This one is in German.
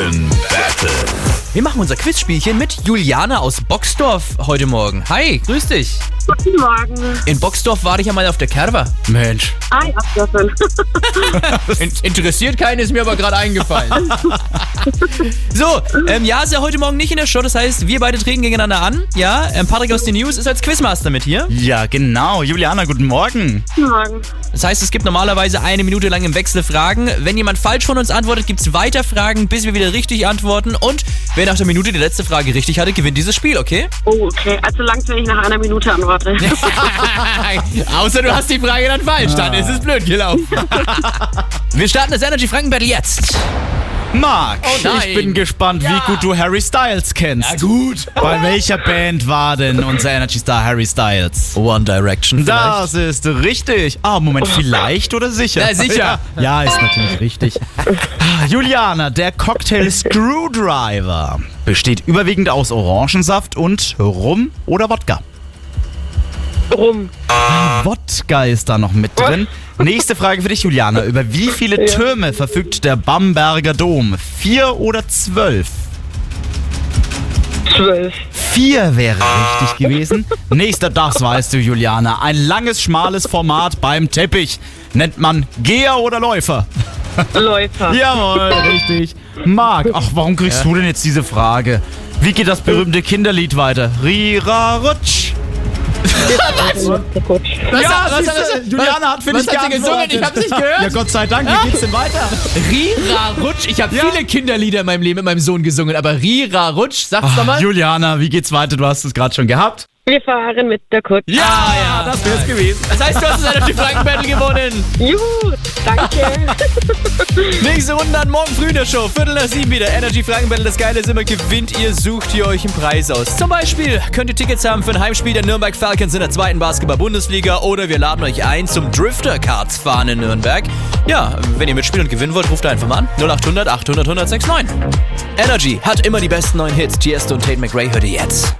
Franken Battle. Wir machen unser Quizspielchen mit Juliana aus Boxdorf heute Morgen. Hi, grüß dich. Guten Morgen. In Boxdorf war ich ja mal auf der Kerwa. Mensch. Ah, ja. In interessiert keinen, ist mir aber gerade eingefallen. so, ähm, ja, ist ja heute Morgen nicht in der Show, das heißt, wir beide treten gegeneinander an. Ja, ähm, Patrick aus den News ist als Quizmaster mit hier. Ja, genau. Juliana, guten Morgen. Guten Morgen. Das heißt, es gibt normalerweise eine Minute lang im Wechsel Fragen. Wenn jemand falsch von uns antwortet, gibt es weiter Fragen, bis wir wieder richtig antworten. Und wer nach der Minute die letzte Frage richtig hatte, gewinnt dieses Spiel, okay? Oh, okay. Also lang, wenn ich nach einer Minute antworte. Außer du hast die Frage dann falsch, dann ist es blöd gelaufen. wir starten das Energy Franken Battle jetzt. Marc, Oh ich bin gespannt, wie gut du Harry Styles kennst. gut. Bei welcher Band war denn unser Energy Star Harry Styles? One Direction Das ist richtig. Ah, Moment, vielleicht oder sicher? Ja, sicher. Ja, ja, ist natürlich richtig. Ah, Juliana, der Cocktail Screwdriver besteht überwiegend aus Orangensaft und Rum oder Wodka. Rum. Wodka ist da noch mit drin. Nächste Frage für dich, Juliana. Über wie viele Türme verfügt der Bamberger Dom? Vier oder zwölf? Zwölf. Vier wäre richtig gewesen. Nächster, das weißt du, Juliana. Ein langes, schmales Format beim Teppich. Nennt man Geher oder Läufer? Läufer. Jawohl, richtig. Marc, ach, warum kriegst du denn jetzt diese Frage? Wie geht das berühmte Kinderlied weiter? Rira Rutsch. Was, ja, was, siehste, was, Juliana hat für was dich gesungen? Ich hab's nicht gehört. Ja, Gott sei Dank. Wie geht's denn weiter? Rira Rutsch. Ich habe Ja. viele Kinderlieder in meinem Leben mit meinem Sohn gesungen, aber Rira Rutsch, sag's doch mal. Juliana, wie geht's weiter? Du hast es gerade schon gehabt. Wir fahren mit der Kutsche. Ja, ja. das wär's gewesen. Das heißt, du hast das Energy Franken Battle gewonnen. Juhu, danke. Nächste Runde dann morgen früh in der Show. Viertel nach sieben wieder. Energy Franken Battle. Das Geile ist immer, gewinnt ihr, sucht ihr euch einen Preis aus. Zum Beispiel könnt ihr Tickets haben für ein Heimspiel der Nürnberg Falcons in der zweiten Basketball-Bundesliga oder wir laden euch ein zum Drifter Cards fahren in Nürnberg. Ja, wenn ihr mitspielen und gewinnen wollt, ruft einfach mal an. 0800 800 1069. Energy hat immer die besten neuen Hits. Tiesto und Tate McRae hört ihr jetzt.